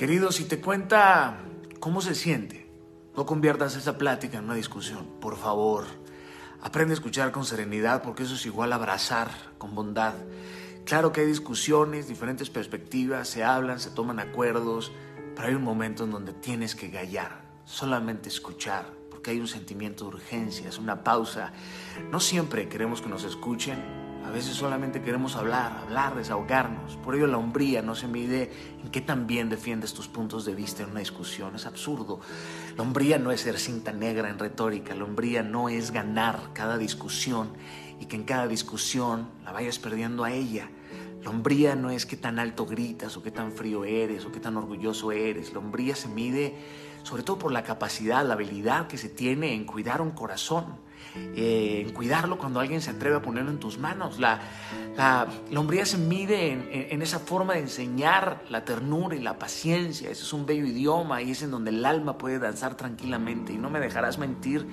Querido, si te cuenta cómo se siente, no conviertas esa plática en una discusión, por favor. Aprende a escuchar con serenidad porque eso es igual a abrazar con bondad. Claro que hay discusiones, diferentes perspectivas, se hablan, se toman acuerdos, pero hay un momento en donde tienes que gallar, solamente escuchar, porque hay un sentimiento de urgencia, es una pausa. No siempre queremos que nos escuchen, a veces solamente queremos hablar, hablar, desahogarnos. Por ello la hombría no se mide en qué tan bien defiendes tus puntos de vista en una discusión. Es absurdo. La hombría no es ser cinta negra en retórica. La hombría no es ganar cada discusión y que en cada discusión la vayas perdiendo a ella. La hombría no es qué tan alto gritas o qué tan frío eres o qué tan orgulloso eres. La hombría se mide sobre todo por la capacidad, la habilidad que se tiene en cuidar un corazón eh, en cuidarlo cuando alguien se atreve a ponerlo en tus manos. La, la, hombría se mide en, esa forma de enseñar la ternura y la paciencia. Ese es un bello idioma y es en donde el alma puede danzar tranquilamente. Y no me dejarás mentir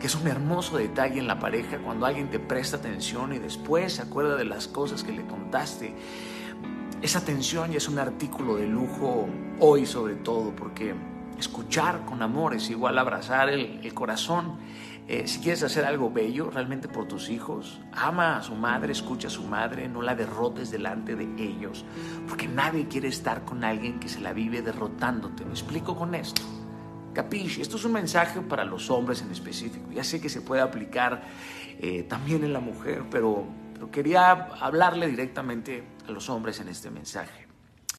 que es un hermoso detalle en la pareja cuando alguien te presta atención y después se acuerda de las cosas que le contaste. Esa atención ya es un artículo de lujo hoy sobre todo porque escuchar con amor es igual abrazar el, corazón eh, si quieres hacer algo bello realmente por tus hijos, ama a su madre, escucha a su madre, no la derrotes delante de ellos, porque nadie quiere estar con alguien que se la vive derrotándote. Me explico con esto. Capisci, esto es un mensaje para los hombres en específico. Ya sé que se puede aplicar eh, también en la mujer, pero quería hablarle directamente a los hombres en este mensaje.